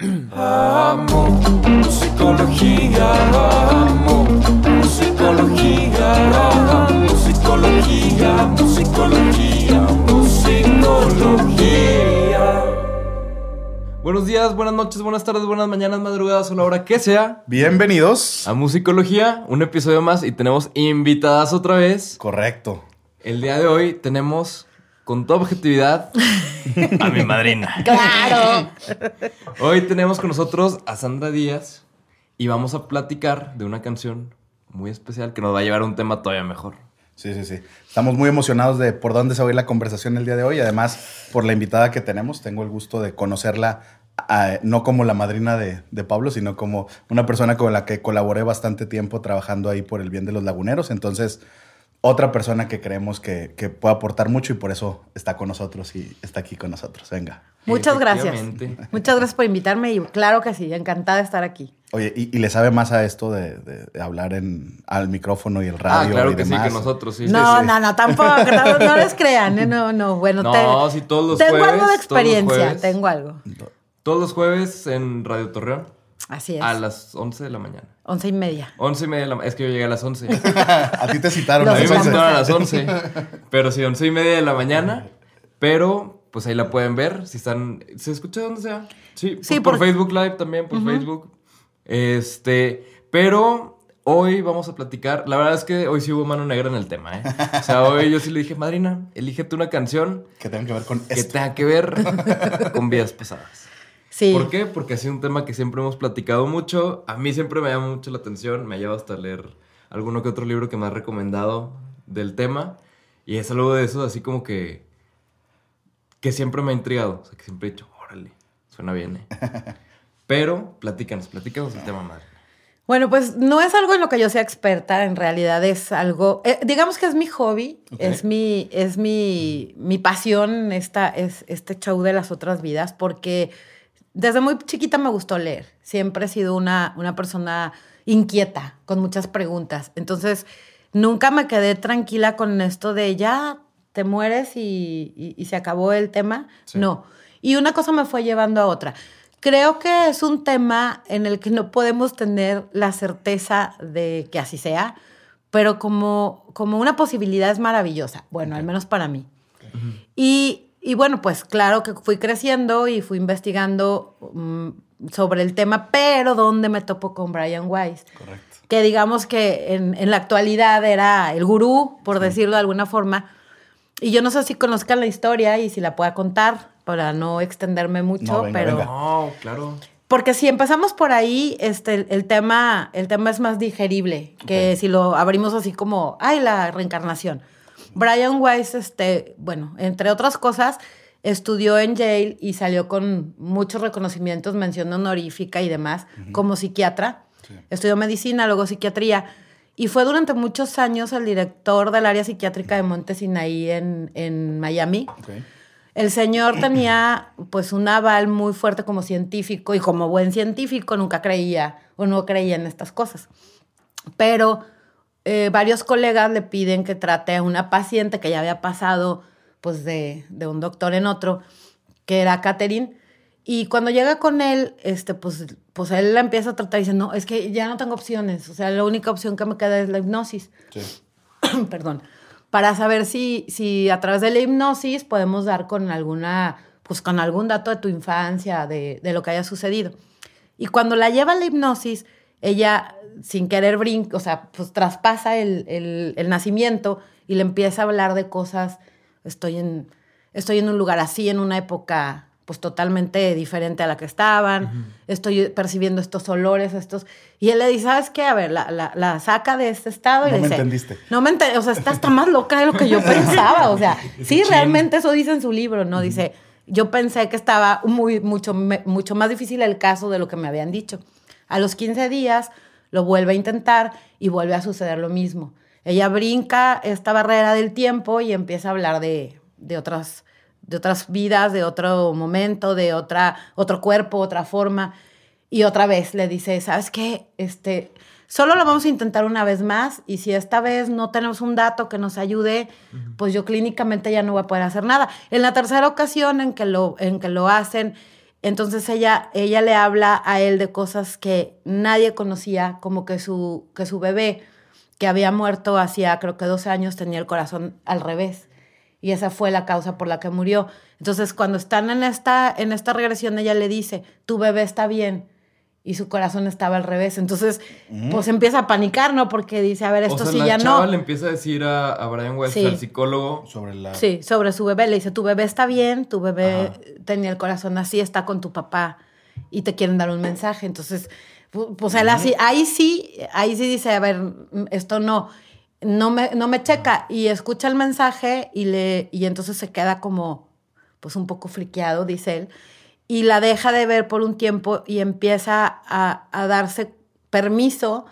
Amo musicología, amo musicología, amo musicología, musicología, musicología. Buenos días, buenas noches, buenas tardes, buenas mañanas, madrugadas o la hora que sea. Bienvenidos. A Musicología, un episodio más y tenemos invitadas otra vez. Correcto. El día de hoy tenemos, con toda objetividad, a mi madrina. Claro. Hoy tenemos con nosotros a Sandra Díaz y vamos a platicar de una canción muy especial que nos va a llevar a un tema todavía mejor. Sí, sí, sí. Estamos muy emocionados de por dónde se va a ir la conversación el día de hoy. Además, por la invitada que tenemos, tengo el gusto de conocerla, no como la madrina de, de Pablo, sino como una persona con la que colaboré bastante tiempo trabajando ahí por el bien de los laguneros. Entonces, otra persona que creemos que, que puede aportar mucho y por eso está con nosotros y está aquí con nosotros. Venga. Muchas gracias. Muchas gracias por invitarme y claro que sí, encantada de estar aquí. Oye, ¿y, y le sabe más a esto de, de- de hablar en, al micrófono y el Ah, radio claro y que sí, que nosotros, sí. no, sí. no, no, tampoco, no, no les crean, ¿eh? no, no, bueno, No, te- sí, todos los tengo jueves, algo de experiencia, tengo algo. Todos los jueves en Radio Torreón Así es. a las 11 de la mañana. Once y media. 11 y media de la mañana. Es que yo llegué a las 11. a ti te citaron. Los A mí me citaron a las 11. Pero sí, 11 y media de la mañana. Pero, pues ahí la pueden ver. Si están. ¿Se escucha donde sea? Sí, Sí, por, por por- Facebook Live también, por Facebook. Este. Pero hoy vamos a platicar. La verdad es que hoy sí hubo mano negra en el tema, ¿eh? O sea, hoy yo sí le dije, madrina, elígete una canción Que tengan que ver con que esto. tenga que ver con vidas pasadas. Sí. ¿Por qué? Porque ha sido un tema que siempre hemos platicado mucho. A mí siempre me llama mucho la atención. Me ha llevado hasta leer alguno que otro libro que me ha recomendado del tema. Y es algo de eso, así como que. que siempre me ha intrigado. O sea, que siempre he dicho, órale, suena bien, ¿eh? Pero, platícanos, platícanos el tema, madre. Bueno, pues no es algo en lo que yo sea experta, en realidad es algo, eh, digamos que es mi hobby, es mi, es mi, mi pasión esta, es este show de las otras vidas, porque desde muy chiquita me gustó leer, siempre he sido una, una persona inquieta, con muchas preguntas, entonces nunca me quedé tranquila con esto de ya te mueres y, y- y se acabó el tema, Sí. no, y una cosa me fue llevando a otra. Creo que es un tema en el que no podemos tener la certeza de que así sea, pero como, como una posibilidad es maravillosa, bueno, al menos para mí. Y, y bueno, pues claro que fui creciendo y fui investigando mm, sobre el tema, pero ¿dónde me topo con Brian Weiss? Correcto. que digamos que en, en la actualidad era el gurú, por decirlo de alguna forma. Y yo no sé si conozcan la historia y si la pueda contar para no extenderme mucho, No, venga, pero venga. No, claro. porque si empezamos por ahí, este, el, el tema, el tema es más digerible que si lo abrimos así como, ay, la reencarnación. Brian Weiss, este, bueno, entre otras cosas, estudió en Yale y salió con muchos reconocimientos, mención honorífica y demás, como psiquiatra. Sí. Estudió medicina, luego psiquiatría. Y fue durante muchos años el director del área psiquiátrica de Monte Sinaí en, en Miami. El señor tenía pues un aval muy fuerte como científico y como buen científico nunca creía o no creía en estas cosas. Pero eh, varios colegas le piden que trate a una paciente que ya había pasado pues de, de un doctor en otro, que era Catherine. Y cuando llega con él, este, pues, pues él la empieza a tratar y dice, no, es que ya no tengo opciones. O sea, la única opción que me queda es la hipnosis Sí. perdón, para saber si, si a través de la hipnosis podemos dar con alguna, pues con algún dato de tu infancia, de, de lo que haya sucedido. Y cuando la lleva a la hipnosis, ella sin querer brinca, o sea, pues traspasa el, el- el nacimiento y le empieza a hablar de cosas, estoy en, estoy en un lugar así, en una época pues totalmente diferente a la que estaban, estoy percibiendo estos olores, estos... Y él le dice, ¿sabes qué? A ver, la, la- la saca de este estado y No le me dice... entendiste. No me entendí, o sea, está, más loca de lo que yo pensaba, o sea, sí, realmente eso dice en su libro, ¿no? Dice, yo pensé que estaba muy, mucho, me- mucho más difícil el caso de lo que me habían dicho. A los 15 días lo vuelve a intentar y vuelve a suceder lo mismo. Ella brinca esta barrera del tiempo y empieza a hablar de, de otras, de otras vidas, de otro momento, de otra, otro cuerpo, otra forma. Y otra vez le dice, ¿sabes qué? Este, solo lo vamos a intentar una vez más y si esta vez no tenemos un dato que nos ayude, pues yo clínicamente ya no voy a poder hacer nada. En la tercera ocasión en que lo, en que lo hacen, Entonces ella, ella le habla a él de cosas que nadie conocía, como que su, que su bebé, que había muerto hacía creo que 12 años, tenía el corazón al revés. Y esa fue la causa por la que murió. Entonces cuando están en esta, en esta regresión, ella le dice, tu bebé está bien y su corazón estaba al revés. Entonces, pues empieza a panicar, ¿no? Porque dice, a ver, esto o sea, sí la ya chava no. le empieza a decir a, a Brian Sí. al psicólogo, Sobre la. Sí, sobre su bebé. Le dice, tu bebé está bien, tu bebé Ajá. tenía el corazón así, está con tu papá y te quieren dar un mensaje. Entonces, pu- pues él así, ahí sí, ahí sí dice, a ver, mm, esto no, no me, no me checa. Y escucha el mensaje y, le, y entonces se queda como, pues un poco friqueado, dice él. Y la deja de ver por un tiempo y empieza a, a darse permiso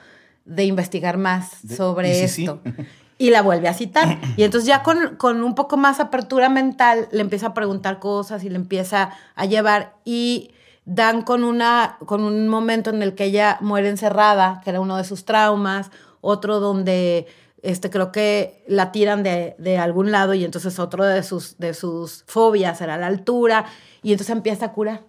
de investigar más De- sobre sí. esto. Y la vuelve a citar. Y entonces ya con, con un poco más apertura mental le empieza a preguntar cosas y le empieza a llevar. Y dan con, una, con un momento en el que ella muere encerrada, que era uno de sus traumas, otro donde este, creo que la tiran de, de algún lado y entonces otro de sus, de sus fobias era la altura. Y entonces empieza a curar,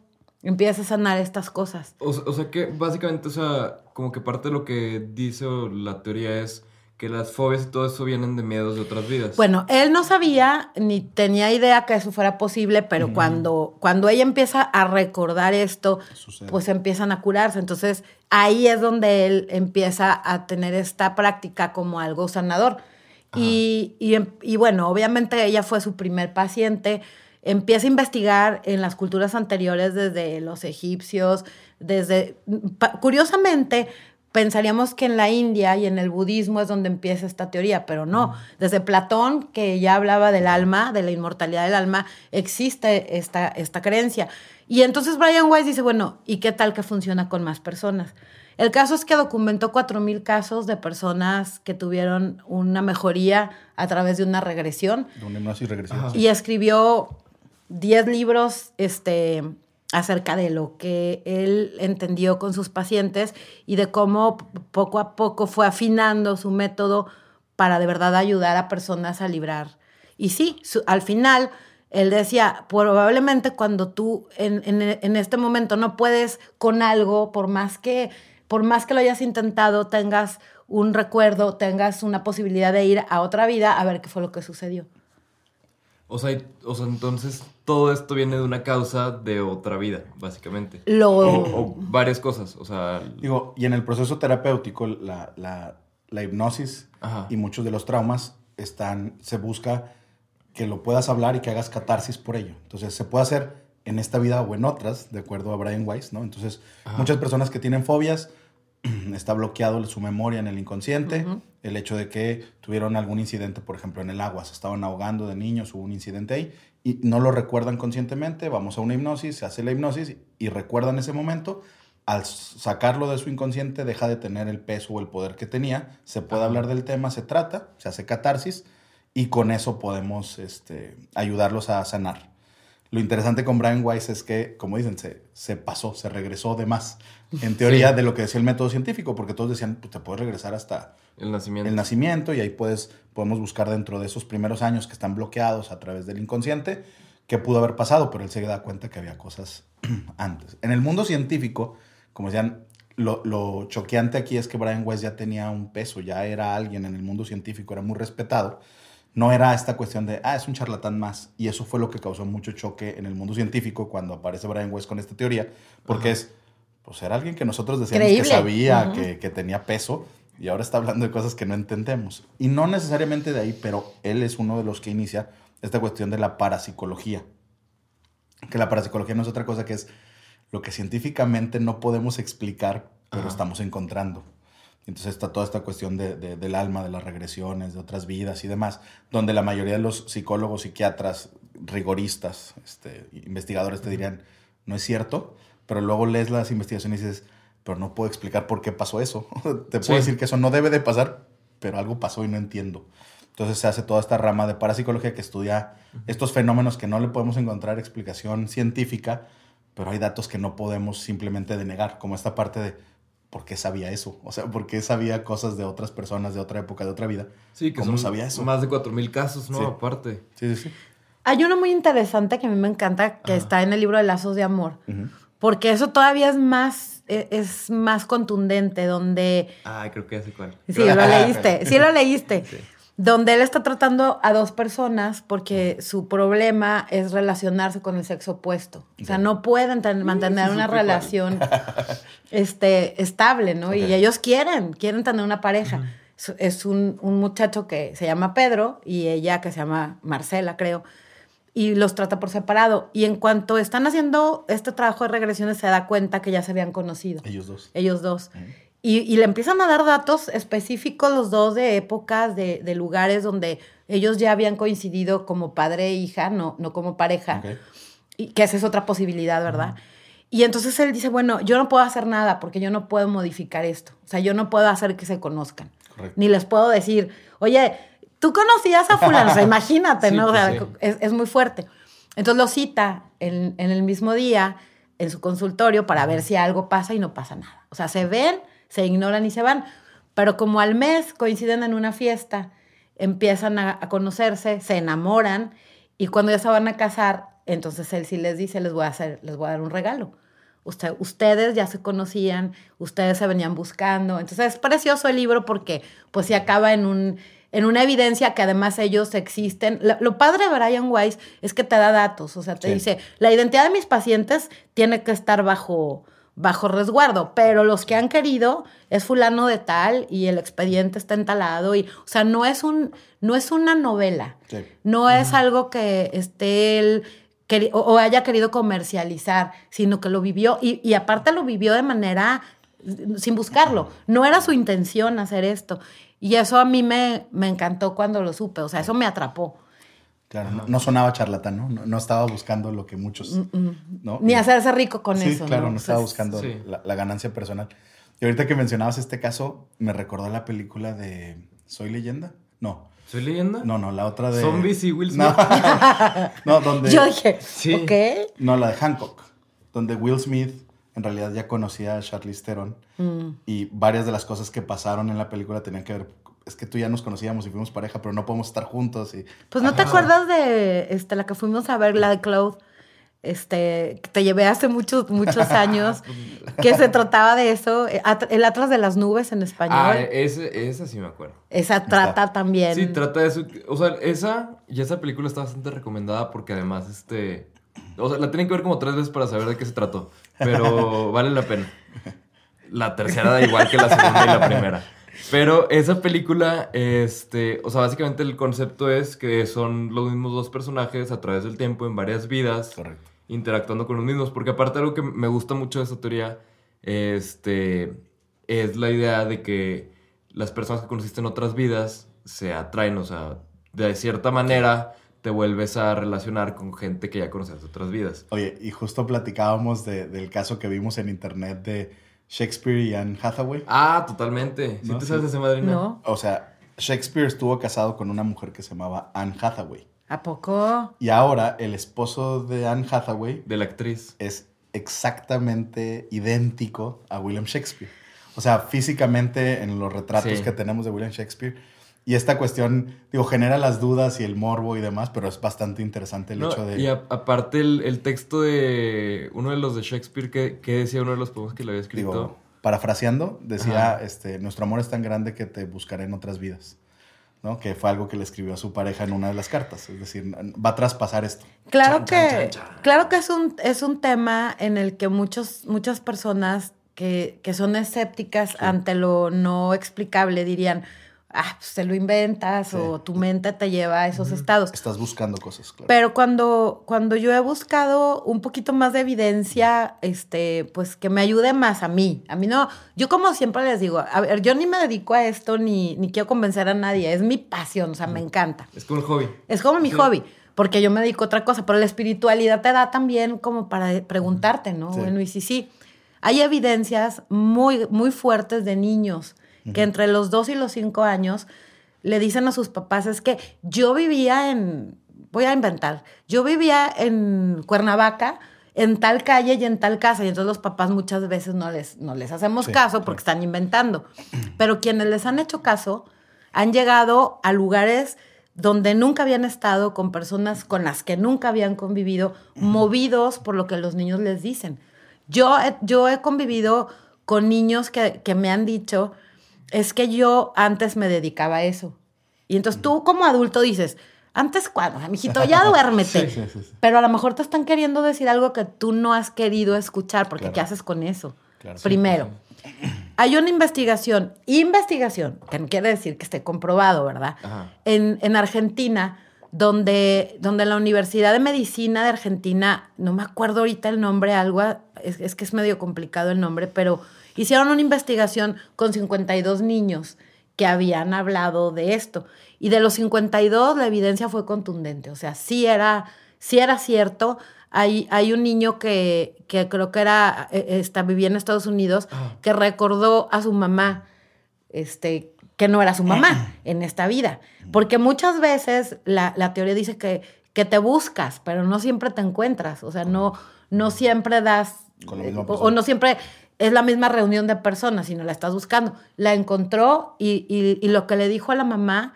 empieza a sanar estas cosas. O, o sea que básicamente, o sea, como que parte de lo que dice la teoría es que las fobias y todo eso vienen de miedos de otras vidas. Bueno, él no sabía ni tenía idea que eso fuera posible, pero cuando, cuando ella empieza a recordar esto, Sucede. pues empiezan a curarse. Entonces ahí es donde él empieza a tener esta práctica como algo sanador. Y, y em- y bueno, obviamente ella fue su primer paciente. Empieza a investigar en las culturas anteriores, desde los egipcios, desde... pa- Curiosamente, pensaríamos que en la India y en el budismo es donde empieza esta teoría, pero no. Desde Platón, que ya hablaba del alma, de la inmortalidad del alma, existe esta, esta creencia. Y entonces Brian Weiss dice, bueno, ¿y qué tal que funciona con más personas? El caso es que documentó 4.000 casos de personas que tuvieron una mejoría a través de una regresión De una. Ajá. y escribió 10 libros este, acerca de lo que él entendió con sus pacientes y de cómo poco a poco fue afinando su método para de verdad ayudar a personas a librar. Y sí, al final él decía, probablemente cuando tú en, en- en este momento no puedes con algo, por más que por más que lo hayas intentado, tengas un recuerdo, tengas una posibilidad de ir a otra vida a ver qué fue lo que sucedió. O sea, o sea, entonces todo esto viene de una causa de otra vida, básicamente. Lo, O, o varias cosas, o sea... Digo, y en el proceso terapéutico, la, la- la hipnosis Ajá. y muchos de los traumas están, se busca que lo puedas hablar y que hagas catarsis por ello. Entonces, se puede hacer en esta vida o en otras, de acuerdo a Brian Weiss, ¿no? Entonces, Ajá. muchas personas que tienen fobias, está bloqueado su memoria en el inconsciente, el hecho de que tuvieron algún incidente, por ejemplo, en el agua, se estaban ahogando de niños, hubo un incidente ahí, y no lo recuerdan conscientemente, vamos a una hipnosis, se hace la hipnosis y recuerdan ese momento, al sacarlo de su inconsciente deja de tener el peso o el poder que tenía, se puede hablar del tema, se trata, se hace catarsis y con eso podemos este, ayudarlos a sanar. Lo interesante con Brian Weiss es que, como dicen, se, se pasó, se regresó de más, en teoría, Sí. de lo que decía el método científico, porque todos decían, pues te puedes regresar hasta El nacimiento. el nacimiento y ahí puedes, podemos buscar dentro de esos primeros años que están bloqueados a través del inconsciente qué pudo haber pasado, pero él se da cuenta que había cosas antes. En el mundo científico, como decían, lo, lo choqueante aquí es que Brian Weiss ya tenía un peso, ya era alguien en el mundo científico, era muy respetado. No era esta cuestión de, ah, es un charlatán más. Y eso fue lo que causó mucho choque en el mundo científico cuando aparece Brian Weiss con esta teoría, porque Ajá. es, pues era alguien que nosotros decíamos Creíble. que sabía, que, que tenía peso, y ahora está hablando de cosas que no entendemos. Y no necesariamente de ahí, pero él es uno de los que inicia esta cuestión de la parapsicología. Que la parapsicología no es otra cosa que es lo que científicamente no podemos explicar, pero Ajá. estamos encontrando. Entonces está toda esta cuestión de- de- del alma, de las regresiones, de otras vidas y demás, donde la mayoría de los psicólogos, psiquiatras, rigoristas, este, investigadores te dirían, no es cierto, pero luego lees las investigaciones y dices, pero no puedo explicar por qué pasó eso. te puedo Sí. decir que eso no debe de pasar, pero algo pasó y no entiendo. Entonces se hace toda esta rama de parapsicología que estudia estos fenómenos que no le podemos encontrar explicación científica, pero hay datos que no podemos simplemente denegar, como esta parte de por qué sabía eso, o sea, por qué sabía cosas de otras personas de otra época, de otra vida. Sí, que ¿Cómo son sabía eso? más de 4.000 casos, ¿no? Sí. Aparte. Sí, sí, sí. Hay uno muy interesante que a mí me encanta, que está en el libro de Lazos de Amor, porque eso todavía es más, e- es más contundente, donde Ah, creo que sé cuál. Sí, lo leíste, sí lo leíste. Donde él está tratando a dos personas porque su problema es relacionarse con el sexo opuesto. O sea, no pueden ten- mantener una relación este, estable, ¿no? Y ellos quieren, quieren tener una pareja. Es, es un, un muchacho que se llama Pedro y ella que se llama Marcela, creo. Y los trata por separado. Y en cuanto están haciendo este trabajo de regresiones, se da cuenta que ya se habían conocido Ellos dos. ellos dos. Y, y le empiezan a dar datos específicos los dos de épocas, de, de lugares donde ellos ya habían coincidido como padre e hija, no, no como pareja. Ok. Y que esa es otra posibilidad, ¿verdad? Y entonces él dice, bueno, yo no puedo hacer nada porque yo no puedo modificar esto. O sea, yo no puedo hacer que se conozcan. Correcto. Ni les puedo decir, oye, tú conocías a fulano, o sea, imagínate, Sí, ¿no? O pues sea, sí. es, es muy fuerte. Entonces lo cita en, en el mismo día en su consultorio para ver si algo pasa y no pasa nada. O sea, se ven, se ignoran y se van. Pero como al mes coinciden en una fiesta, empiezan a, a conocerse, se enamoran y cuando ya se van a casar, entonces él sí les dice, les voy a hacer, les voy a dar un regalo. Usted- ustedes ya se conocían, ustedes se venían buscando. Entonces es precioso el libro porque pues se acaba en un en una evidencia que además ellos existen. Lo, lo padre de Brian Weiss es que te da datos, o sea, te Sí. dice, la identidad de mis pacientes tiene que estar bajo bajo resguardo, pero los que han querido es fulano de tal y el expediente está entalado y o sea, no es un no es una novela. Sí. No es algo que esté él o haya querido comercializar, sino que lo vivió y, y aparte lo vivió de manera mm, sin buscarlo. No era su intención hacer esto. Y eso a mí me, me encantó cuando lo supe. O sea, eso me atrapó. Claro, no, no sonaba charlatán, ¿no? ¿no? no estaba buscando lo que muchos. ¿no? Ni hacerse rico con sí, eso. claro, no, ¿no? estaba Pues, buscando sí. la, la ganancia personal. Y ahorita que mencionabas este caso, me recordó la película de Soy leyenda. No, ¿Soy leyenda? no, no, la otra de. Zombies y Will No, no donde. Yo dije, Sí. ok. No, la de Hancock, donde Will Smith en realidad ya conocía a Charlize Theron Mm. y varias de las cosas que pasaron en la película tenían que ver. Es que tú ya nos conocíamos y fuimos pareja, pero no podemos estar juntos. Y, Pues no te acuerdas de este, la que fuimos a ver, la de Cloud, este, que te llevé hace muchos, muchos años, que se trataba de eso, eh, el Atlas de las Nubes en español. Ah, ese, esa sí me acuerdo. Esa trata también. Sí, trata de eso. O sea, esa y esa película está bastante recomendada porque además, este. O sea, la tienen que ver como tres veces para saber de qué se trató. Pero vale la pena. La tercera da igual que la segunda y la primera. Pero esa película, este. O sea, básicamente el concepto es que son los mismos dos personajes a través del tiempo en varias vidas. Correcto. interactuando con los mismos. Porque aparte algo que me gusta mucho de esa teoría, este, es la idea de que las personas que conociste en otras vidas se atraen, o sea, de cierta manera te vuelves a relacionar con gente que ya conoces de otras vidas. Oye, y justo platicábamos de- del caso que vimos en internet de Shakespeare y Anne Hathaway. Ah, totalmente. ¿Sí No, te sí. sabes de ese madrina? ¿No? O sea, Shakespeare estuvo casado con una mujer que se llamaba Anne Hathaway. ¿A poco? Y ahora el esposo de Anne Hathaway De la actriz. es exactamente idéntico a William Shakespeare. O sea, físicamente en los retratos Sí. que tenemos de William Shakespeare. Y esta cuestión, digo, genera las dudas y el morbo y demás, pero es bastante interesante el No, hecho de... Y a- aparte el, el texto de uno de los de Shakespeare que, que decía uno de los poemas que le había escrito. digo, parafraseando, decía, Ajá. este, nuestro amor es tan grande que te buscaré en otras vidas. ¿no? Que fue algo que le escribió a su pareja en una de las cartas. Es decir, va a traspasar esto. Claro Chan, que, chan, chan, chan. claro que es un, es un tema en el que muchos, muchas personas que, que son escépticas ante lo no explicable dirían, ah, pues te lo inventas Sí. o tu mente te lleva a esos estados. Estás buscando cosas, claro. Pero cuando, cuando yo he buscado un poquito más de evidencia, este, pues que me ayude más a mí. A mí no, yo como siempre les digo, a ver, yo ni me dedico a esto ni, ni quiero convencer a nadie, es mi pasión, o sea, me encanta. Es como un hobby. Es como mi Sí. hobby, porque yo me dedico a otra cosa, pero la espiritualidad te da también como para preguntarte, ¿no? Sí. Bueno, y sí, sí. Hay evidencias muy, muy fuertes de niños que entre los 2 y los 5 años le dicen a sus papás, es que yo vivía en, voy a inventar, yo vivía en Cuernavaca, en tal calle y en tal casa, y entonces los papás muchas veces no les, no les hacemos Sí, caso porque están inventando. Pero quienes les han hecho caso han llegado a lugares donde nunca habían estado, con personas con las que nunca habían convivido, movidos por lo que los niños les dicen. Yo, he- yo he convivido con niños que, que me han dicho, es que yo antes me dedicaba a eso. Y entonces tú como adulto dices, antes cuando, mijito, ya duérmete. Sí, sí, sí, sí. Pero a lo mejor te están queriendo decir algo que tú no has querido escuchar, porque Claro. ¿qué haces con eso? Claro. Primero, hay una investigación, investigación, que no quiere decir que esté comprobado, ¿verdad? En, en Argentina, donde, donde la Universidad de Medicina de Argentina, no me acuerdo ahorita el nombre, algo, es, es que es medio complicado el nombre, pero hicieron una investigación con 52 niños que habían hablado de esto. Y de los 52, la evidencia fue contundente. O sea, sí era, sí era cierto. Hay, hay un niño que, que creo que era, eh, está, vivía en Estados Unidos, Ah. que recordó a su mamá, este, que no era su mamá en esta vida. Porque muchas veces la, la teoría dice que, que te buscas, pero no siempre te encuentras. O sea, no, no siempre das, Con la misma o- no siempre es la misma reunión de personas, sino la estás buscando. La encontró y, y- y lo que le dijo a la mamá,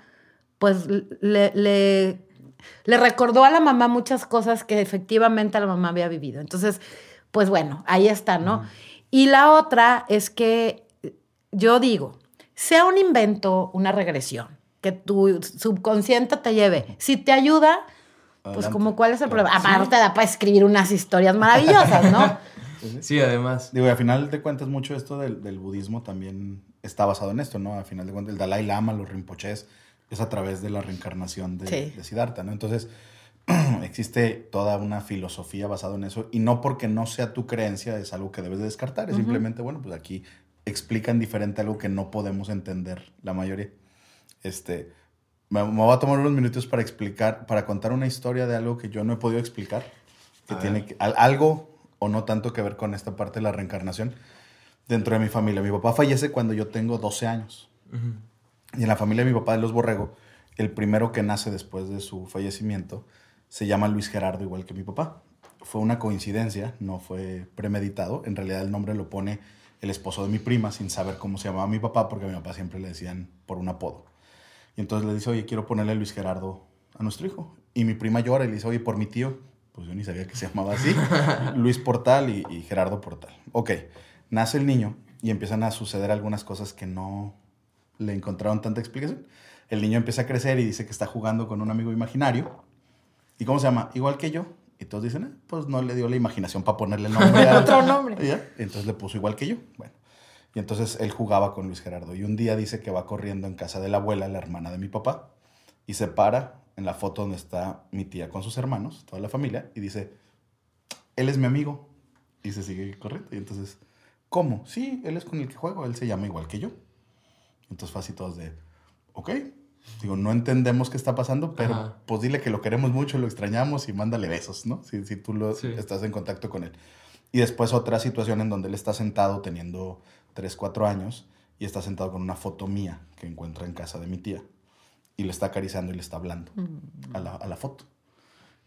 pues le, le, le recordó a la mamá muchas cosas que efectivamente la mamá había vivido. Entonces, pues bueno, ahí está, ¿no? Y la otra es que yo digo, sea un invento, una regresión, que tu subconsciente te lleve. Si te ayuda, pues Adelante. como cuál es el problema. Aparte da para escribir unas historias maravillosas, ¿no? Sí, además. Digo, y al final de cuentas, mucho esto del, del budismo también está basado en esto, ¿no? Al final de cuentas, el Dalai Lama, los Rinpoches, es a través de la reencarnación de, Sí. de Siddhartha, ¿no? Entonces, existe toda una filosofía basada en eso, y no porque no sea tu creencia es algo que debes de descartar, es Ujú. simplemente, bueno, pues aquí explican diferente algo que no podemos entender la mayoría. Este, me, me voy a tomar unos minutos para explicar, para contar una historia de algo que yo no he podido explicar, que A tiene que- al- algo o no tanto que ver con esta parte de la reencarnación dentro de mi familia. Mi papá fallece cuando yo tengo 12 años. Y en la familia de mi papá de los Borrego, el primero que nace después de su fallecimiento se llama Luis Gerardo, igual que mi papá. Fue una coincidencia, no fue premeditado. En realidad el nombre lo pone el esposo de mi prima sin saber cómo se llamaba mi papá, porque a mi papá siempre le decían por un apodo. Y entonces le dice, oye, quiero ponerle Luis Gerardo a nuestro hijo. Y mi prima llora y le dice, oye, por mi tío. Pues yo ni sabía que se llamaba así. Luis Portal y, y Gerardo Portal. Ok, nace el niño y empiezan a suceder algunas cosas que no le encontraron tanta explicación. El niño empieza a crecer y dice que está jugando con un amigo imaginario. ¿Y cómo se llama? Igual que yo. Y todos dicen, "Ah, pues no le dio la imaginación para ponerle nombre. a- Otro nombre. ya, Entonces le puso igual que yo. Bueno. Y entonces él jugaba con Luis Gerardo. Y un día dice que va corriendo en casa de la abuela, la hermana de mi papá, y se para en la foto donde está mi tía con sus hermanos, toda la familia, y dice, él es mi amigo. Y se sigue corriendo. Y entonces, ¿cómo? Sí, él es con el que juego, él se llama igual que yo. Entonces fue así todos de, ok. Digo, no entendemos qué está pasando, pero Ajá. pues dile que lo queremos mucho, lo extrañamos y mándale besos, ¿no? Si, si tú lo, Sí. estás en contacto con él. Y después otra situación en donde él está sentado teniendo 3, 4 años y está sentado con una foto mía que encuentra en casa de mi tía. Y le está acariciando y le está hablando a, la, a la foto.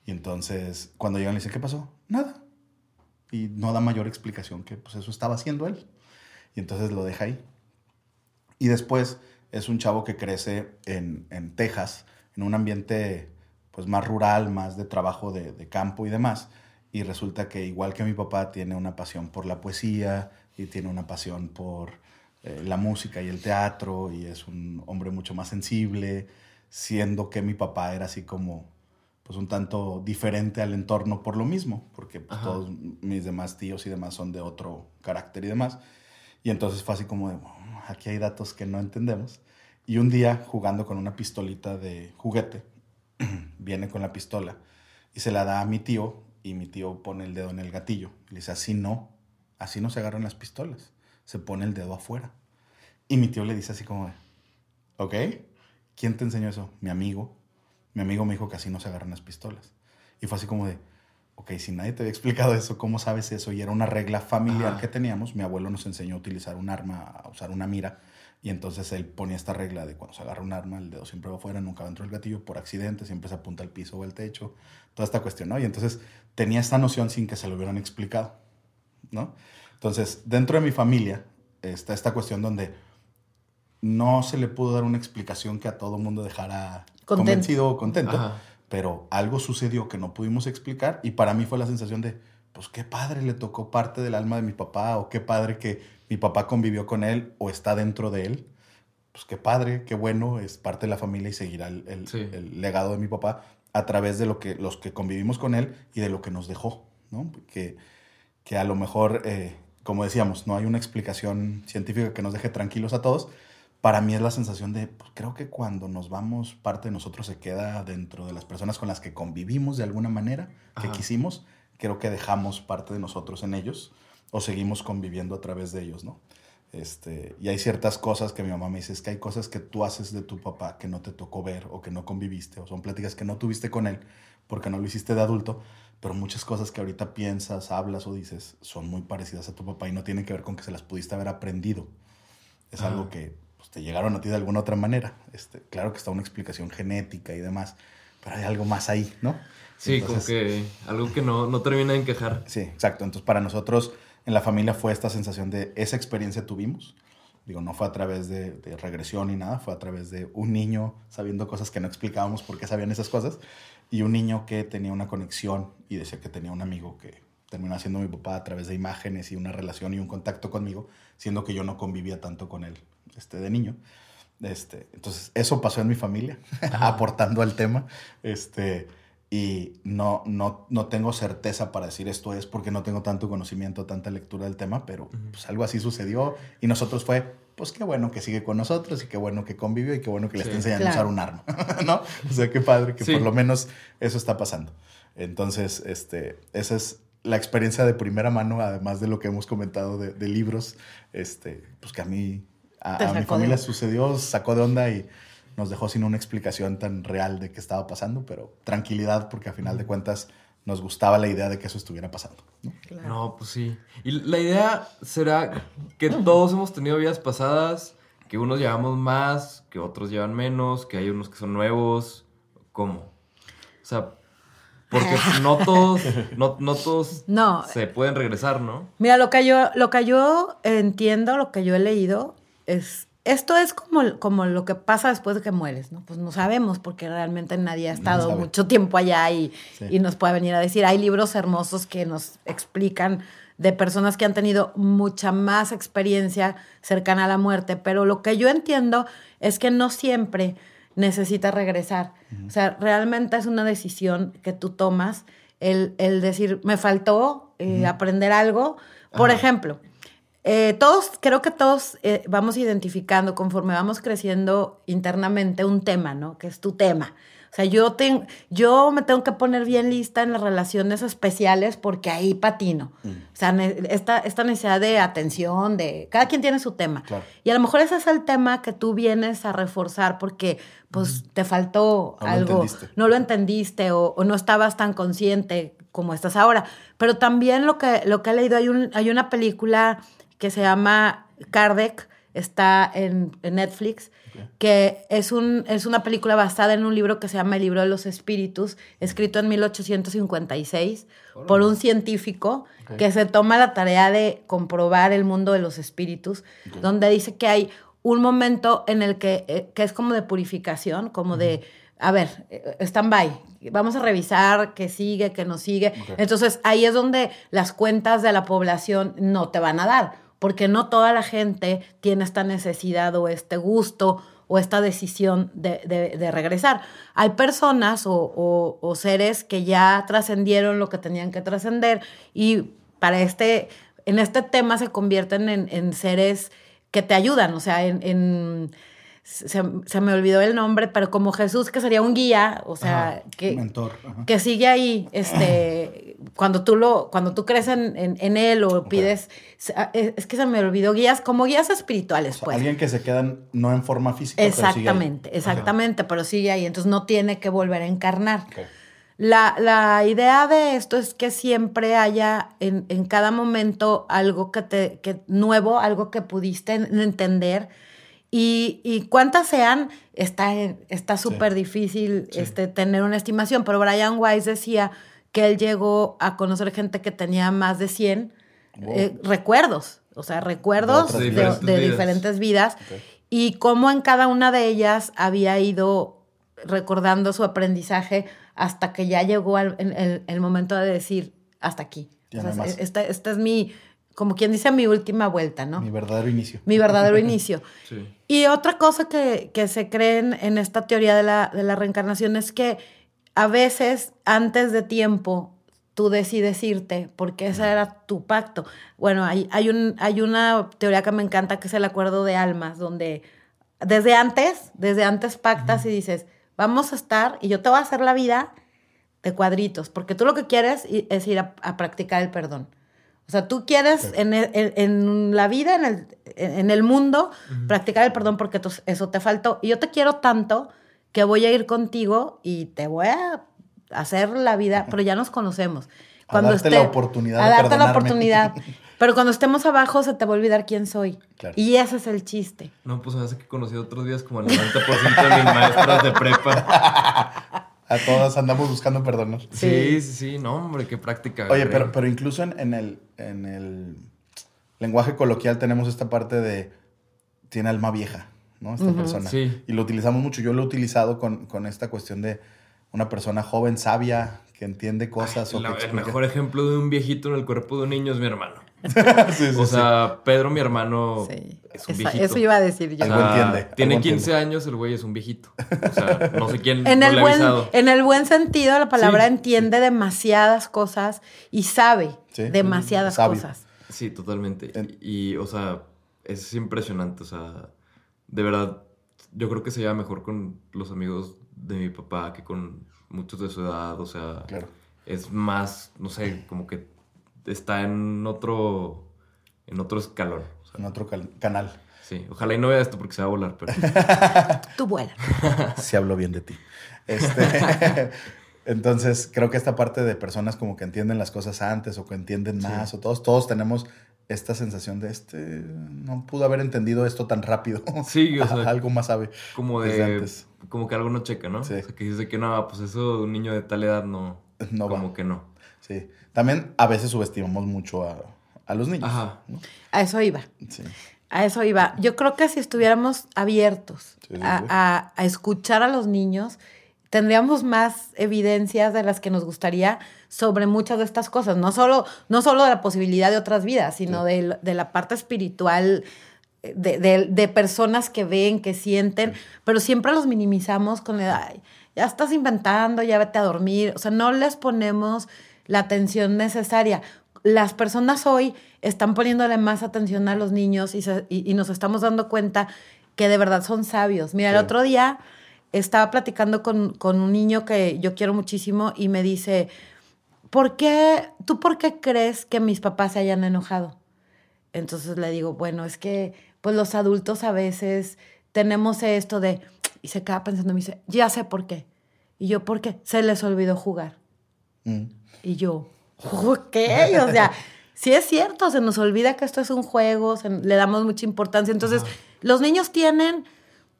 Y entonces cuando llegan le dicen, ¿qué pasó? Nada. Y no da mayor explicación que pues eso estaba haciendo él. Y entonces lo deja ahí. Y después es un chavo que crece en, en Texas, en un ambiente pues más rural, más de trabajo de, de campo y demás. Y resulta que igual que mi papá tiene una pasión por la poesía y tiene una pasión por eh, la música y el teatro y es un hombre mucho más sensible, siendo que mi papá era así como pues un tanto diferente al entorno por lo mismo, porque pues, todos mis demás tíos y demás son de otro carácter y demás. Y entonces fue así como de, "Oh, aquí hay datos que no entendemos. Y un día, jugando con una pistolita de juguete, viene con la pistola y se la da a mi tío y mi tío pone el dedo en el gatillo. Y le dice, así no, así no se agarran las pistolas, se pone el dedo afuera. Y mi tío le dice así como ¿ok? ¿Quién te enseñó eso? Mi amigo. Mi amigo me dijo que así no se agarran las pistolas. Y fue así como de, ok, si nadie te había explicado eso, ¿cómo sabes eso? Y era una regla familiar Ajá. que teníamos. Mi abuelo nos enseñó a utilizar un arma, a usar una mira. Y entonces él ponía esta regla de cuando se agarra un arma, el dedo siempre va afuera, nunca va dentro del gatillo, por accidente, siempre se apunta al piso o al techo, toda esta cuestión, ¿no? Y entonces tenía esta noción sin que se lo hubieran explicado, ¿no? Entonces, dentro de mi familia está esta cuestión donde no se le pudo dar una explicación que a todo mundo dejara convencido o contento, Ajá. pero algo sucedió que no pudimos explicar y para mí fue la sensación de, pues qué padre le tocó parte del alma de mi papá o qué padre que mi papá convivió con él o está dentro de él. Pues qué padre, qué bueno, es parte de la familia y seguirá el, el- Sí. el legado de mi papá a través de lo que, los que convivimos con él y de lo que nos dejó, ¿no? Que, que a lo mejor, eh, como decíamos, no hay una explicación científica que nos deje tranquilos a todos. Para mí es la sensación de, pues, creo que cuando nos vamos, parte de nosotros se queda dentro de las personas con las que convivimos de alguna manera, que Ajá. quisimos, creo que dejamos parte de nosotros en ellos o seguimos conviviendo a través de ellos, ¿no? Este, y hay ciertas cosas que mi mamá me dice, es que hay cosas que tú haces de tu papá que no te tocó ver o que no conviviste, o son pláticas que no tuviste con él porque no lo hiciste de adulto, pero muchas cosas que ahorita piensas, hablas o dices son muy parecidas a tu papá y no tienen que ver con que se las pudiste haber aprendido. Es Ah. algo que pues, te llegaron a ti de alguna otra manera. Este, claro que está una explicación genética y demás, pero hay algo más ahí, ¿no? Sí, Entonces, como que algo que no, no termina de encajar. Sí, exacto. Entonces, para nosotros en la familia fue esta sensación de esa experiencia tuvimos. Digo, no fue a través de, de regresión ni nada, fue a través de un niño sabiendo cosas que no explicábamos por qué sabían esas cosas y un niño que tenía una conexión y decía que tenía un amigo que terminó siendo mi papá a través de imágenes y una relación y un contacto conmigo, siendo que yo no convivía tanto con él este, de niño. Este, entonces, eso pasó en mi familia, aportando al tema. Este, y no, no, no tengo certeza para decir esto es porque no tengo tanto conocimiento, tanta lectura del tema, pero pues algo así sucedió y nosotros fue, pues qué bueno que sigue con nosotros y qué bueno que convivió y qué bueno que le Sí. está enseñando Claro. a usar un arma, ¿no? O sea, qué padre que Sí. por lo menos eso está pasando. Entonces, este, esa es la experiencia de primera mano, además de lo que hemos comentado de, de libros, este, pues que a mí, a, a mi familia sucedió, sacó de onda y nos dejó sin una explicación tan real de qué estaba pasando, pero tranquilidad porque a final de cuentas nos gustaba la idea de que eso estuviera pasando. ¿no? Claro. No, pues sí. Y la idea será que todos hemos tenido vidas pasadas, que unos llevamos más, que otros llevan menos, que hay unos que son nuevos. ¿Cómo? O sea, porque no todos, no, no todos No. se pueden regresar, ¿no? Mira, lo que yo, lo que yo entiendo, lo que yo he leído, es. Esto es como, como lo que pasa después de que mueres, ¿no? Pues no sabemos porque realmente nadie ha estado mucho tiempo allá y, Sí. y nos puede venir a decir. Hay libros hermosos que nos explican de personas que han tenido mucha más experiencia cercana a la muerte, pero lo que yo entiendo es que no siempre necesitas regresar. O sea, realmente es una decisión que tú tomas, el, el decir, me faltó eh, aprender algo. Por Ajá. ejemplo, eh, todos, creo que todos eh, vamos identificando conforme vamos creciendo internamente un tema, ¿no? Que es tu tema. O sea, yo, ten- yo me tengo que poner bien lista en las relaciones especiales porque ahí patino. Mm. O sea, esta, esta necesidad de atención, de... Cada quien tiene su tema. Claro. Y a lo mejor ese es el tema que tú vienes a reforzar porque pues te faltó No lo algo, entendiste. no lo entendiste o, o no estabas tan consciente como estás ahora. Pero también lo que, lo que he leído, hay, un, hay una película que se llama Kardec, está en, en Netflix, que es, un, es una película basada en un libro que se llama El libro de los espíritus, escrito en 1856 por un científico que se toma la tarea de comprobar el mundo de los espíritus, donde dice que hay un momento en el que, eh, que es como de purificación, como de, a ver, eh, stand-by, vamos a revisar qué sigue, qué no sigue. Entonces ahí es donde las cuentas de la población no te van a dar, porque no toda la gente tiene esta necesidad o este gusto o esta decisión de, de- regresar. Hay personas o, o- seres que ya trascendieron lo que tenían que trascender y para este, en este tema se convierten en, en seres que te ayudan, o sea, en- se, se me olvidó el nombre, pero como Jesús, que sería un guía, o sea, Ajá, que, Mentor. que sigue ahí, este, cuando tú lo, cuando tú crees en, en- en él o pides, es, es que se me olvidó, guías, como guías espirituales, O sea, pues. alguien que se quedan no en forma física. pero sigue ahí. Exactamente, exactamente, pero sigue ahí, entonces no tiene que volver a encarnar. La, la idea de esto es que siempre haya en, en cada momento algo que te, que nuevo, algo que pudiste en- entender. Y, y cuántas sean, está está súper difícil Sí. este, tener una estimación. Pero Brian Weiss decía que él llegó a conocer gente que tenía más de 100 Wow. eh, recuerdos. O sea, recuerdos de, vidas. de vidas. diferentes vidas y cómo en cada una de ellas había ido recordando su aprendizaje hasta que ya llegó al- el, el- el momento de decir, hasta aquí. O sea, es mi, como quien dice, mi última vuelta, ¿no? Mi Mi, verdadero inicio. verdadero inicio. Sí. Y otra cosa que, que se cree en, en esta teoría de la, de la reencarnación es que a veces antes de tiempo tú decides irte porque ese era tu pacto. Bueno, hay, hay, un, hay una teoría que me encanta que es el acuerdo de almas, donde desde antes, desde antes pactas y dices, vamos a estar y yo te voy a hacer la vida de cuadritos, porque tú lo que quieres es ir a, a practicar el perdón. O sea, tú quieres en, el- en- en la vida, en el, en el mundo, practicar el perdón porque tú- eso te faltó. Y yo te quiero tanto que voy a ir contigo y te voy a hacer la vida, pero ya nos conocemos. A darte la oportunidad A de darte la oportunidad. Pero cuando estemos abajo se te va a olvidar quién soy. Claro. Y ese es el chiste. No, pues hace que conocí otros días como el 90% de mis maestras de prepa. A todas andamos buscando perdonar. Sí, sí, sí, no, hombre, qué práctica. Oye, pero, pero incluso en, en el, en el lenguaje coloquial tenemos esta parte de tiene alma vieja, ¿no? Esta persona. Sí. Y lo utilizamos mucho. Yo lo he utilizado con, con esta cuestión de una persona joven, sabia, que entiende cosas. o La- que el explica. mejor ejemplo de un viejito en el cuerpo de un niño es mi hermano. Sí, sí, O sí. sea, Pedro, mi hermano, Sí. es un Esa- viejito. eso iba a decir yo. O sea, Algo entiende, Tiene algo 15 entiende. años, el güey es un viejito. O sea, no sé quién En no el, le ha buen, avisado. en el buen sentido, la palabra Sí, entiende demasiadas cosas y sabe Sí. demasiadas Sabio. cosas. Sí, totalmente. En- Y, o sea, es impresionante. O sea, de verdad, yo creo que se lleva mejor con los amigos de mi papá que con muchos de su edad. O sea, Claro. es más, no sé, como que está en otro, en otro escalón. O sea, En otro canal. sí, ojalá y no vea esto porque se va a volar, pero Tú vuela. Si hablo bien de ti. Este, entonces, creo que esta parte de personas como que entienden las cosas antes o que entienden más, o todos, todos tenemos esta sensación de este, no pudo haber entendido esto tan rápido. Sí, o sea, algo más sabe. como desde de, antes. como que algo no checa, ¿no? Sí. O sea, que dices de que no, pues eso de un niño de tal edad no, No va. como que no. Sí. También a veces subestimamos mucho a, a los niños. Ajá. ¿no? A eso iba. Sí. A eso iba. Yo creo que si estuviéramos abiertos Sí, sí, a, sí. a- a escuchar a los niños, tendríamos más evidencias de las que nos gustaría sobre muchas de estas cosas. No solo, no solo de la posibilidad de otras vidas, sino de, de la parte espiritual. De, de- de personas que ven, que sienten, pero siempre los minimizamos con el, "Ay, ya estás inventando, ya vete a dormir. O sea, no les ponemos la atención necesaria. Las personas hoy están poniéndole más atención a los niños y, se- y- y nos estamos dando cuenta que de verdad son sabios. Mira, el otro día estaba platicando con, con un niño que yo quiero muchísimo y me dice, ¿por qué, tú por qué crees que mis papás se hayan enojado? Entonces le digo, bueno, es que pues los adultos a veces tenemos esto de, y se queda pensando, me dice, ya sé por qué. Y yo, ¿por qué? Se les olvidó jugar. Mm. Y yo, ok, o sea, sí es cierto, se nos olvida que esto es un juego, se- le damos mucha importancia. Entonces, los niños tienen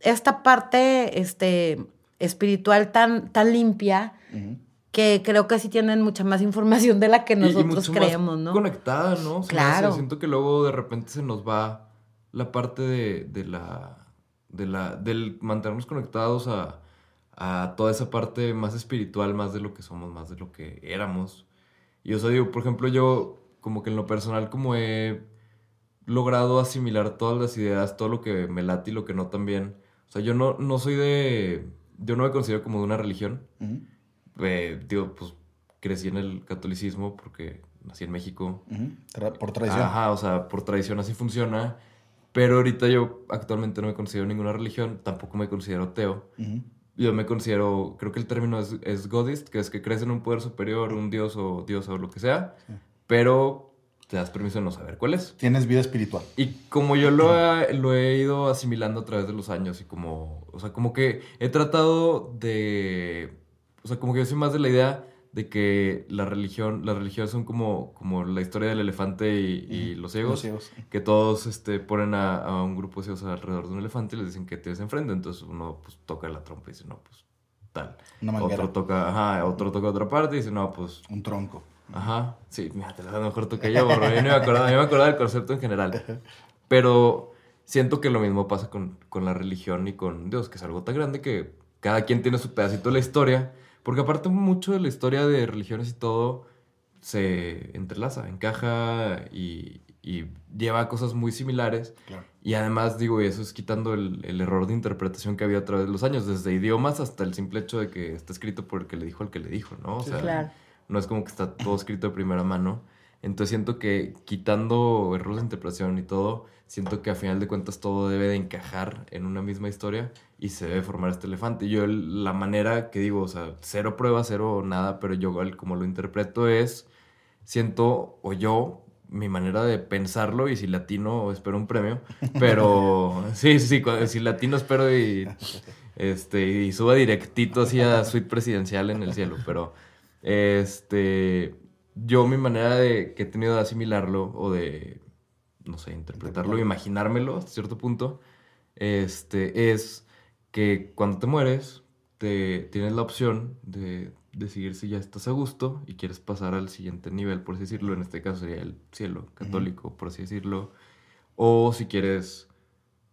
esta parte este, espiritual tan, tan limpia que creo que sí tienen mucha más información de la que Y- y nosotros mucho más creemos, ¿no? Conectada, ¿no? Se me hace, Claro. siento que luego de repente se nos va la parte de, de la. de la. del mantenernos conectados a, a toda esa parte más espiritual, más de lo que somos, más de lo que éramos. Y o sea, digo, por ejemplo, yo, como que en lo personal, como he logrado asimilar todas las ideas, todo lo que me late y lo que no también. O sea, yo no, no soy de. Yo no me considero como de una religión. Eh, digo, pues crecí en el catolicismo porque nací en México. Tra- por tradición. Ajá, o sea, por tradición así funciona. Pero ahorita yo actualmente no me considero ninguna religión, tampoco me considero ateo. Ujú. Yo me considero, creo que el término es, es godist, que es que crees en un poder superior, un dios o diosa o lo que sea, pero te das permiso de no saber cuál es. Tienes vida espiritual. Y como yo lo he, lo he ido asimilando a través de los años y como, o sea, como que he tratado de, o sea, como que yo soy más de la idea de que la religión, las religiones son como, como la historia del elefante y, y los ciegos, Los ciegos. que todos este, ponen a, a un grupo de ciegos alrededor de un elefante y les dicen que tienes enfrente, entonces uno pues toca la trompa y dice, no, pues tal. Otro toca, ajá, otro toca otra parte y dice, no, pues Un tronco. Ajá, sí, mira, te lo mejor que yo, borro. Yo no me acordaba, yo me acordaba del concepto en general. Pero siento que lo mismo pasa con, con la religión y con Dios, que es algo tan grande que cada quien tiene su pedacito de la historia, porque aparte mucho de la historia de religiones y todo se entrelaza, encaja y, y lleva a cosas muy similares. Claro. Y además, digo, y eso es quitando el, el error de interpretación que había a través de los años, desde idiomas hasta el simple hecho de que está escrito por el que le dijo al que le dijo, ¿no? O Sí, sea, Claro. no es como que está todo escrito de primera mano. Entonces siento que quitando errores de interpretación y todo, siento que a final de cuentas todo debe de encajar en una misma historia y se debe formar este elefante. Yo la manera que digo, o sea, cero prueba, cero nada, pero yo como lo interpreto es, siento, o yo, mi manera de pensarlo y si latino espero un premio, pero sí, sí, si latino espero y, este, y suba directito hacia suite presidencial en el cielo, pero este, yo mi manera de que he tenido de asimilarlo o de, no sé, interpretarlo, imaginármelo hasta cierto punto, este, es que cuando te mueres, te, tienes la opción de decidir si ya estás a gusto y quieres pasar al siguiente nivel, por así decirlo, en este caso sería el cielo católico, por así decirlo, o si quieres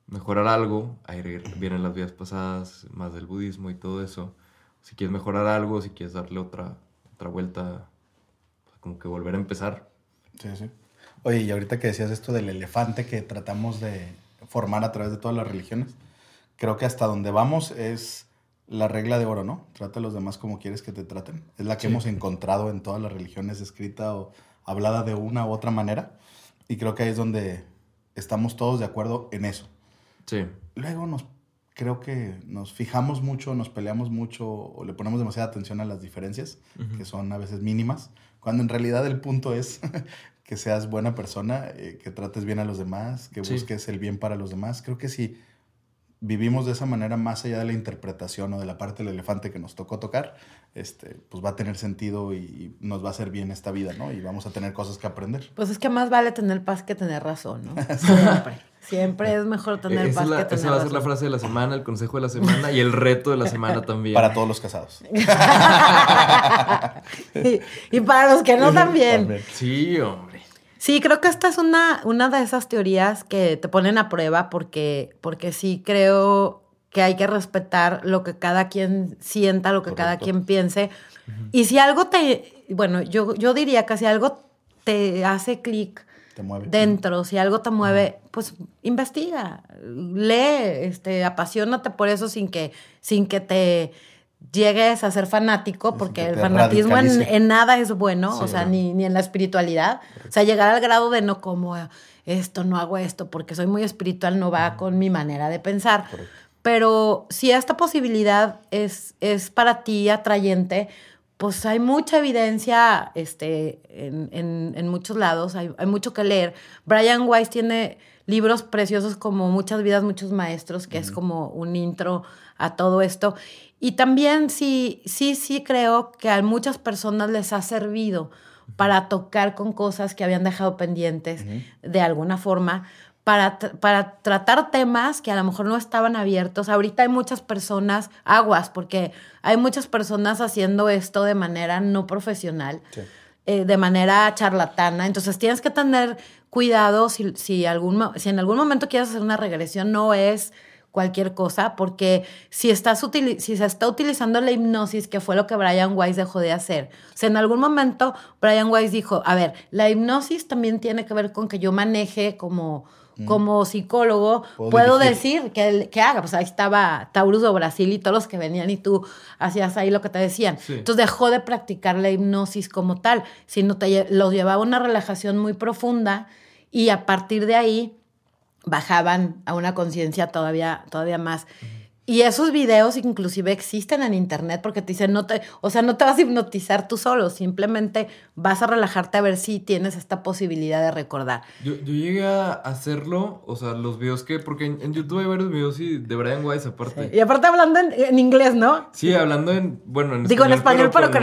mejorar algo, ahí vienen las vidas pasadas, más del budismo y todo eso, si quieres mejorar algo, si quieres darle otra, otra vuelta, como que volver a empezar. Sí, sí. Oye, y ahorita que decías esto del elefante que tratamos de formar a través de todas las religiones, creo que hasta donde vamos es la regla de oro, ¿no? Trata a los demás como quieres que te traten. Es la que Sí. hemos encontrado en todas las religiones escrita o hablada de una u otra manera. Y creo que ahí es donde estamos todos de acuerdo en eso. Sí, Luego nos creo que nos fijamos mucho, nos peleamos mucho o le ponemos demasiada atención a las diferencias, Ujú. que son a veces mínimas, cuando en realidad el punto es que seas buena persona, eh, que trates bien a los demás, que Sí. busques el bien para los demás. Creo que si vivimos de esa manera más allá de la interpretación o de la parte del elefante que nos tocó tocar, este, pues va a tener sentido y, nos va a hacer bien esta vida, ¿no? Y vamos a tener cosas que aprender. Pues es que más vale tener paz que tener razón, ¿no? Siempre. Siempre es mejor tener esa, paz la- que tener esa va a ser la razón. frase de la semana, el consejo de la semana y el reto de la semana también. Para todos los casados. y, y para los que no también. Sí, hombre. Sí, creo que esta es una, una de esas teorías que te ponen a prueba porque, porque sí creo que hay que respetar lo que cada quien sienta, lo que cada quien piense. Y si algo te, bueno, yo, yo diría que si algo te hace clic dentro, si algo te mueve, pues investiga, lee, este, apasionate por eso sin que, sin que te llegues a ser fanático, porque que el fanatismo en, nada es bueno, o sea, ni, ni en la espiritualidad. O sea, llegar al grado de no como eh, esto, no hago esto, porque soy muy espiritual, no va con mi manera de pensar. Correcto. Pero si esta posibilidad es, es para ti atrayente, pues hay mucha evidencia este, en, en- en muchos lados, hay, hay mucho que leer. Brian Weiss tiene libros preciosos como Muchas vidas, muchos maestros, que es como un intro a todo esto. Y también sí, sí, sí creo que a muchas personas les ha servido para tocar con cosas que habían dejado pendientes de alguna forma, para, para tratar temas que a lo mejor no estaban abiertos. Ahorita hay muchas personas, aguas, porque hay muchas personas haciendo esto de manera no profesional, Sí. eh, de manera charlatana. Entonces tienes que tener cuidado si, si, en algún momento quieres hacer una regresión, no es cualquier cosa, porque si, estás si se está utilizando la hipnosis, que fue lo que Brian Weiss dejó de hacer. O sea, en algún momento Brian Weiss dijo, a ver, la hipnosis también tiene que ver con que yo maneje como, como psicólogo, Puedo decir que, que haga. Pues ahí estaba Taurus de Brasil y todos los que venían y tú hacías ahí lo que te decían. Sí. Entonces dejó de practicar la hipnosis como tal, sino te los llevaba a una relajación muy profunda y a partir de ahí bajaban a una conciencia todavía, todavía más. Y esos videos inclusive existen en internet porque te dicen, no te, o sea, no te vas a hipnotizar tú solo, simplemente vas a relajarte a ver si tienes esta posibilidad de recordar. Yo, yo llegué a hacerlo, o sea, los videos que, porque en, en YouTube hay varios videos y de Brian Weiss aparte. Y aparte hablando en, en inglés, ¿no? Sí, hablando en, bueno, en Digo, en español, pero con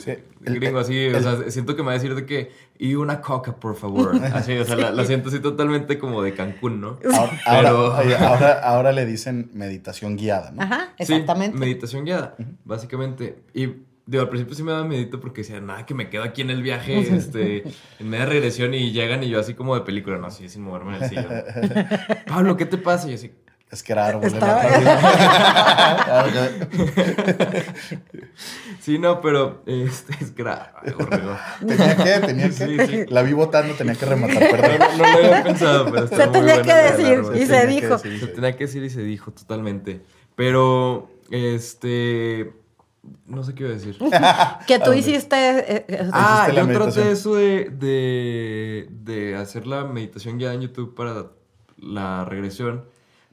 Sí, el- gringo, así, o el- sea, siento que me va a decir de que, y una coca, por favor. Así, o sea, la, la siento así totalmente como de Cancún, ¿no? Ahora, Pero- ahora, ahora, ahora le dicen meditación guiada, ¿no? Ajá, Sí, exactamente. meditación guiada, básicamente. Y digo, al principio sí me daba medito porque decía, nada, que me quedo aquí en el viaje, este, en media regresión y llegan y yo así como de película, no, así sin moverme del sillón. Pablo, ¿qué te pasa? Y yo así, Es que era árbol. Sí, no, pero este, es que era tenía que, tenía que. Sí, sí. La vi votando, tenía que rematar, perdón. no, no lo había pensado, pero Se tenía que decir, y Se dijo. Se tenía que decir y se dijo totalmente. Pero, este. No sé qué iba a decir. Que tú Ah, hiciste. eh, eh, Ah, Hiciste yo traté eso de, de, de hacer la meditación guiada en YouTube para la regresión.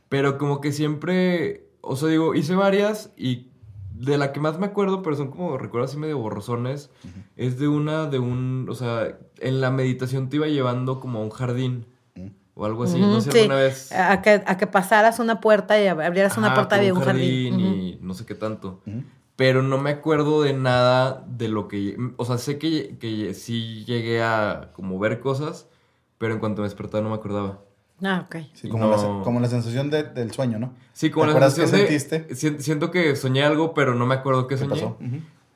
Pero como que siempre, o sea, digo, hice varias y de la que más me acuerdo, pero son como recuerdos así medio borrosones, es de una, de un, o sea, en la meditación te iba llevando como a un jardín Mm. o algo así. no sé, sí, alguna vez... A que, a que pasaras una puerta y abrieras una puerta y un jardín. Y no sé qué tanto. Pero no me acuerdo de nada de lo que... O sea, sé que, que sí llegué a como ver cosas, pero en cuanto me despertaba no me acordaba. Ah, ok. Sí, como, No. la, como la sensación de- del sueño, ¿no? Sí, como ¿Te la acuerdas sensación de- sentiste? sien- Siento que soñé algo, pero no me acuerdo qué ¿Qué soñé.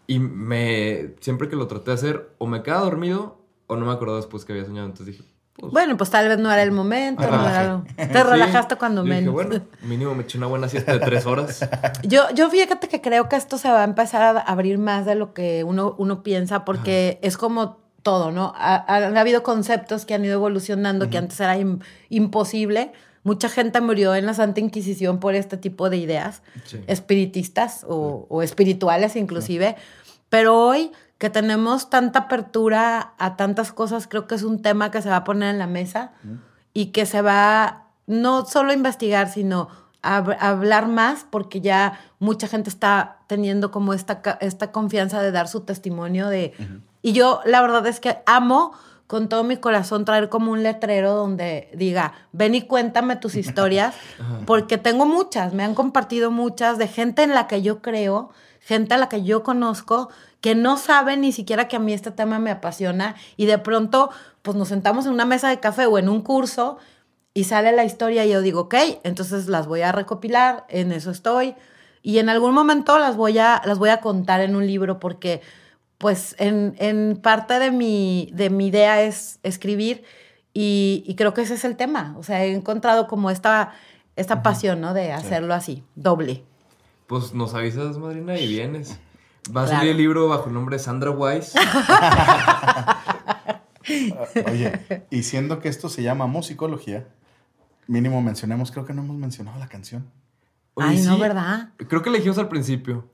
Y me... Siempre que lo traté de hacer, o me quedaba dormido, o no me acordaba después que había soñado. Entonces dije... Pues, Bueno, pues tal vez no era el momento. Me no era Te sí. relajaste cuando dije, menos. bueno, mínimo me eché una buena siesta de tres horas. Yo, yo fíjate que creo que esto se va a empezar a abrir más de lo que uno, uno piensa, porque es como todo, ¿no? Ha, han habido conceptos que han ido evolucionando, que antes era im- imposible. Mucha gente murió en la Santa Inquisición por este tipo de ideas, Sí. espiritistas o, o espirituales inclusive. Pero hoy que tenemos tanta apertura a tantas cosas, creo que es un tema que se va a poner en la mesa y que se va no solo a investigar, sino a hab- a hablar más, porque ya mucha gente está teniendo como esta, esta confianza de dar su testimonio de... Y yo la verdad es que amo con todo mi corazón traer como un letrero donde diga, ven y cuéntame tus historias, porque tengo muchas, me han compartido muchas de gente en la que yo creo, gente a la que yo conozco, que no sabe ni siquiera que a mí este tema me apasiona y de pronto pues nos sentamos en una mesa de café o en un curso y sale la historia y yo digo, ok, entonces las voy a recopilar, en eso estoy y en algún momento las voy a, las voy a contar en un libro porque pues en, en parte de mi, de mi idea es escribir y, y creo que ese es el tema, o sea, he encontrado como esta, esta pasión, ¿no? De hacerlo así, doble. Pues nos avisas, madrina, y vienes. Va a Claro. salir el libro bajo el nombre de Sandra Wise. Ah, Oye, y siendo que esto se llama musicología, mínimo mencionemos, creo que no hemos mencionado la canción. Oye, Ay, no, sí, ¿verdad? Creo que elegimos al principio,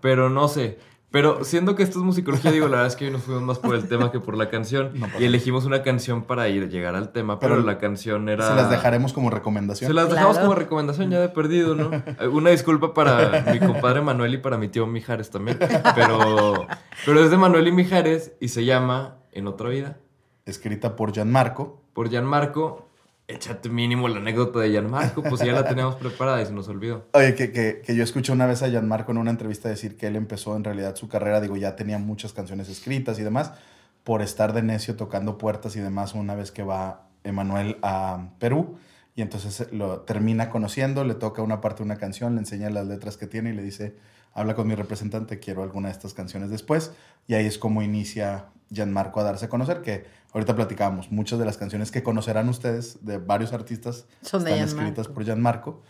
pero no sé. Pero siendo que esto es musicología, digo, la verdad es que hoy nos fuimos más por el tema que por la canción. No y elegimos una canción para ir, llegar al tema, pero, Pero la canción era... Se las dejaremos como recomendación. Se las dejamos como recomendación ya de perdido, ¿no? Eh, Una disculpa para mi compadre Manuel y para mi tío Mijares también. Pero, pero es de Manuel y Mijares y se llama En otra vida. Escrita por Gianmarco. Por Gianmarco. Échate mínimo la anécdota de Gianmarco, pues ya la teníamos preparada y se nos olvidó. Oye, que, que, que yo escuché una vez a Gianmarco en una entrevista decir que él empezó en realidad su carrera, digo, ya tenía muchas canciones escritas y demás, por estar de necio tocando puertas y demás una vez que va Emanuel a Perú. Y entonces lo termina conociendo, le toca una parte de una canción, le enseña las letras que tiene y le dice, habla con mi representante, quiero alguna de estas canciones después. Y ahí es como inicia Gianmarco a darse a conocer, que ahorita platicábamos, muchas de las canciones que conocerán ustedes de varios artistas Son están escritas por Gianmarco.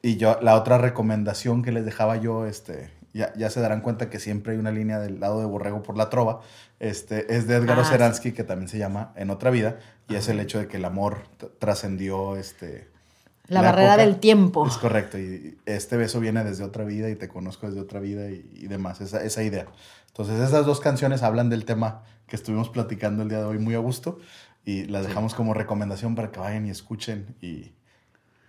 Y yo, la otra recomendación que les dejaba yo, este, ya, ya se darán cuenta que siempre hay una línea del lado de Borrego por la trova, este, es de Edgar Ah, Oceransky, que también se llama En otra vida, y es el hecho de que el amor trascendió, este... La, barrera época. del tiempo. Es correcto, y este beso viene desde otra vida y te conozco desde otra vida y, y demás, esa, esa idea. Entonces esas dos canciones hablan del tema que estuvimos platicando el día de hoy muy a gusto y las Sí. dejamos como recomendación para que vayan y escuchen y,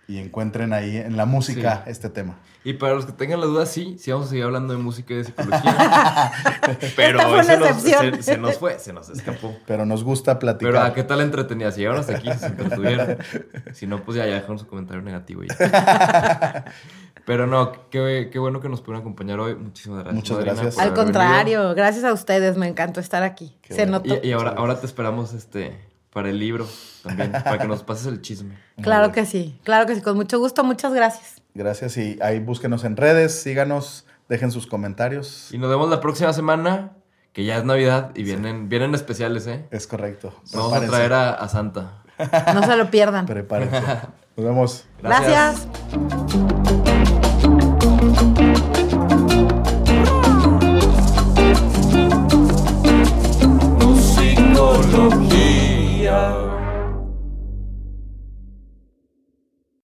y encuentren ahí en la música Sí. este tema. Y para los que tengan la duda, sí, sí vamos a seguir hablando de música y de psicología. Pero Esta fue hoy se una nos, excepción. se- se nos fue, se nos escapó. Pero nos gusta platicar. Pero ¿a qué tal entretenida? Si llegaron hasta aquí, se entretuvieron. Si no, pues ya, ya dejaron su comentario negativo. ya. Pero no, qué, qué bueno que nos pudieron acompañar hoy. Muchísimas gracias. Muchas madrina, gracias. Al contrario, gracias a ustedes, me encantó estar aquí. Qué Se bueno. notó. Y, y ahora, ahora te esperamos este para el libro también, para que nos pases el chisme. Claro que sí, claro que sí, con mucho gusto, muchas gracias. Gracias y ahí búsquenos en redes, síganos, dejen sus comentarios. Y nos vemos la próxima semana, que ya es Navidad y vienen, vienen especiales, ¿eh? Es correcto. Vamos a traer a, a Santa. No se lo pierdan. Prepárense. Nos vemos. Gracias. Musicología.